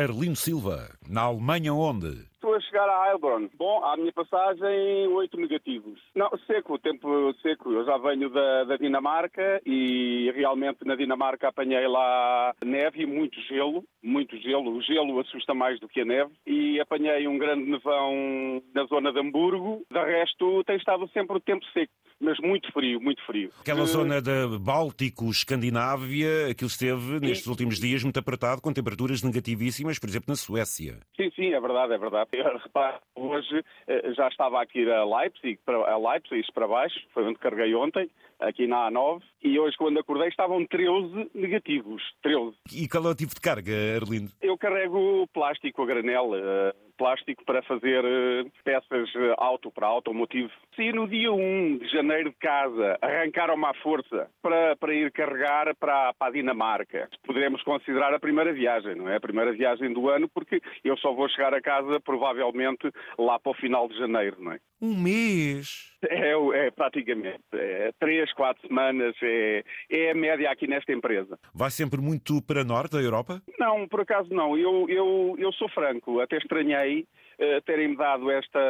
Arlindo Silva. Na Alemanha, onde? Estou a chegar a Heilbronn. Bom, à minha passagem, oito negativos. Não, seco, tempo seco. Eu já venho da, da, Dinamarca e realmente na Dinamarca apanhei lá neve e muito gelo. Muito gelo. O gelo assusta mais do que a neve. E apanhei um grande nevão na zona de Hamburgo. De resto, tem estado sempre o tempo seco mas muito frio, muito frio. Aquela uh... zona de Báltico, Escandinávia, aquilo esteve sim. nestes últimos dias muito apertado, com temperaturas negativíssimas, por exemplo, na Suécia. Sim, sim, é verdade, é verdade. Repare, hoje eh, já estava aqui a Leipzig, a Leipzig para baixo, foi onde carreguei ontem, aqui na A9, e hoje quando acordei estavam 13 negativos, 13. E qual é o tipo de carga, Arlindo? Eu carrego plástico a granel, uh, plástico para fazer uh, peças uh, auto, para automotivo. Se no dia 1 de janeiro de casa arrancaram-me à força para, para ir carregar para, para a Dinamarca, poderemos considerar a primeira viagem, não é? A primeira viagem do ano, porque eu só vou chegar a casa provavelmente lá para o final de janeiro, não é? Um mês? É, é praticamente. É, três, quatro semanas é, é a média aqui nesta empresa. Vai sempre muito para norte da Europa? Não, por acaso não. Eu, eu, eu sou franco, até estranhei uh, terem-me dado esta,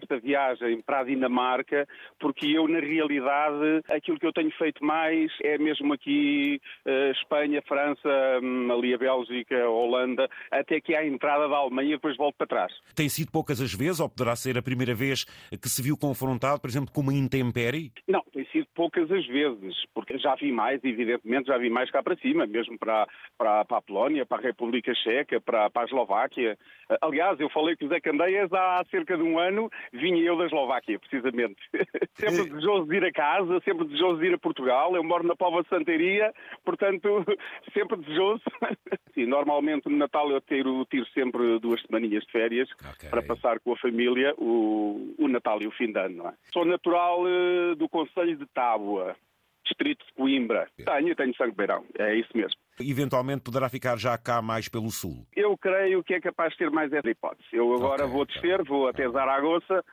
esta viagem para a Dinamarca, porque eu, na realidade, aquilo que eu tenho feito mais é mesmo aqui uh, Espanha, França, um, ali a Bélgica, a Holanda, até que a entrada da Alemanha e depois volto para trás. Tem sido poucas as vezes, ou poderá ser a primeira vez que se viu confrontado, por exemplo, com uma intempérie? Não, poucas as vezes, porque já vi mais, evidentemente, já vi mais cá para cima, mesmo para, para, para a Polónia, para a República Checa, para, para a Eslováquia. Aliás, eu falei com o Zé Candeias há cerca de um ano, vinha eu da Eslováquia, precisamente. sempre desejoso de ir a casa, sempre desejoso de ir a Portugal. Eu moro na Pova de Santaria, portanto, sempre desejoso. Sim, normalmente no Natal eu tiro, tiro sempre duas semaninhas de férias okay. para passar com a família o, o Natal e o fim de ano. É? Sou natural uh, do Conselho de Tábua, distrito de Coimbra. Tenho, tenho sangue beirão, é isso mesmo. Eventualmente poderá ficar já cá mais pelo sul? Eu creio que é capaz de ter mais essa hipótese. Eu agora okay, vou descer, vou até Zaragoza,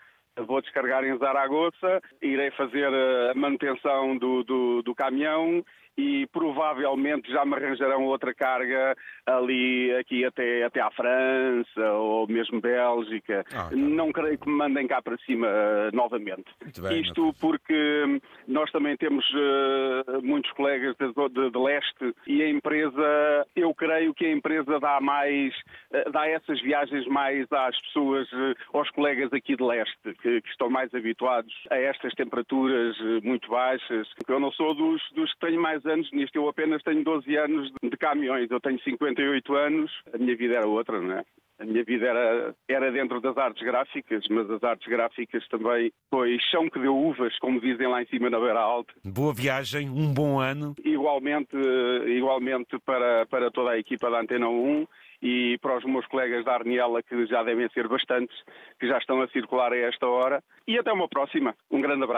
vou descargar em Zaragoza, irei fazer eh, a manutenção do, do, do caminhão e provavelmente já me arranjarão outra carga ali, aqui até, até à França ou mesmo Bélgica. Ah, tá não creio que me mandem cá para cima uh, novamente. Bem, Isto porque nós também temos uh, muitos colegas de, de, de, leste e a empresa, eu creio que a empresa dá mais, uh, dá essas viagens mais às pessoas, aos colegas aqui de leste, que, que, estão mais habituados a estas temperaturas muito baixas. Eu não sou dos, dos que tenho mais anos nisto. Eu apenas tenho 12 anos de caminhões, eu tenho 58 anos, a minha vida era outra, não é? A minha vida era, era dentro das artes gráficas, mas as artes gráficas também foi chão que deu uvas, como dizem lá em cima na Beira Alta. Boa viagem, um bom ano. Igualmente, igualmente para, para toda a equipa da Antena 1 e para os meus colegas da Arniela, que já devem ser bastantes, que já estão a circular a esta hora. E até uma próxima. Um grande abraço.